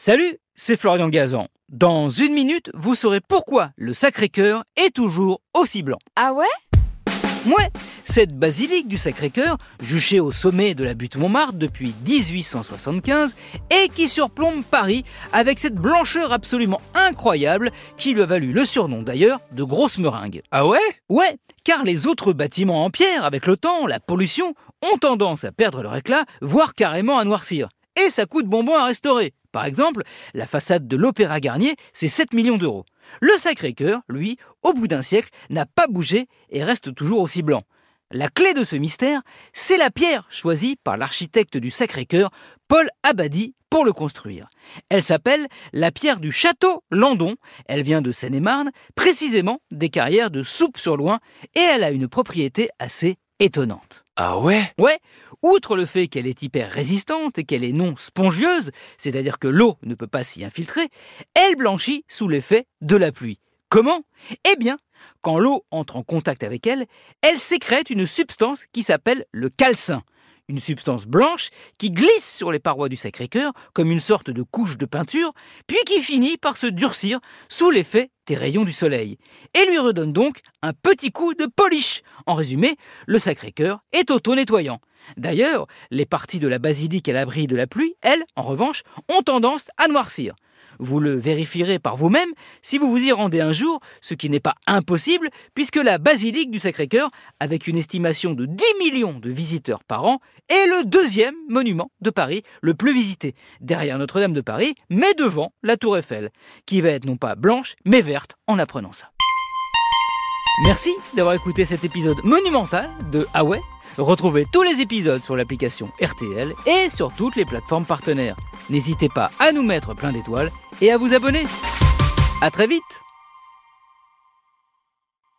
Salut, c'est Florian Gazan. Dans une minute, vous saurez pourquoi le Sacré-Cœur est toujours aussi blanc. Ah ouais? Ouais, cette basilique du Sacré-Cœur, juchée au sommet de la butte Montmartre depuis 1875 et qui surplombe Paris avec cette blancheur absolument incroyable qui lui a valu le surnom d'ailleurs de grosse meringue. Ah ouais? Ouais, car les autres bâtiments en pierre, avec le temps, la pollution, ont tendance à perdre leur éclat, voire carrément à noircir. Et ça coûte bonbon à restaurer. Par exemple, la façade de l'Opéra Garnier, c'est 7 millions d'euros. Le Sacré-Cœur, lui, au bout d'un siècle, n'a pas bougé et reste toujours aussi blanc. La clé de ce mystère, c'est la pierre choisie par l'architecte du Sacré-Cœur, Paul Abadi, pour le construire. Elle s'appelle la pierre du château Landon. Elle vient de Seine-et-Marne, précisément des carrières de Soupe-sur-Loing, et elle a une propriété assez étonnante. Ah ouais? Ouais, outre le fait qu'elle est hyper résistante et qu'elle est non spongieuse, c'est-à-dire que l'eau ne peut pas s'y infiltrer, elle blanchit sous l'effet de la pluie. Comment? Eh bien, quand l'eau entre en contact avec elle, elle sécrète une substance qui s'appelle le calcin une substance blanche qui glisse sur les parois du Sacré-Cœur comme une sorte de couche de peinture, puis qui finit par se durcir sous l'effet des rayons du soleil, et lui redonne donc un petit coup de polish. En résumé, le Sacré-Cœur est auto-nettoyant. D'ailleurs, les parties de la basilique à l'abri de la pluie, elles, en revanche, ont tendance à noircir. Vous le vérifierez par vous-même si vous vous y rendez un jour, ce qui n'est pas impossible, puisque la basilique du Sacré-Cœur, avec une estimation de 10 millions de visiteurs par an, est le deuxième monument de Paris le plus visité, derrière Notre-Dame de Paris, mais devant la Tour Eiffel, qui va être non pas blanche, mais verte en apprenant ça. Merci d'avoir écouté cet épisode monumental de Ah Retrouvez tous les épisodes sur l'application RTL et sur toutes les plateformes partenaires. N'hésitez pas à nous mettre plein d'étoiles et à vous abonner. À très vite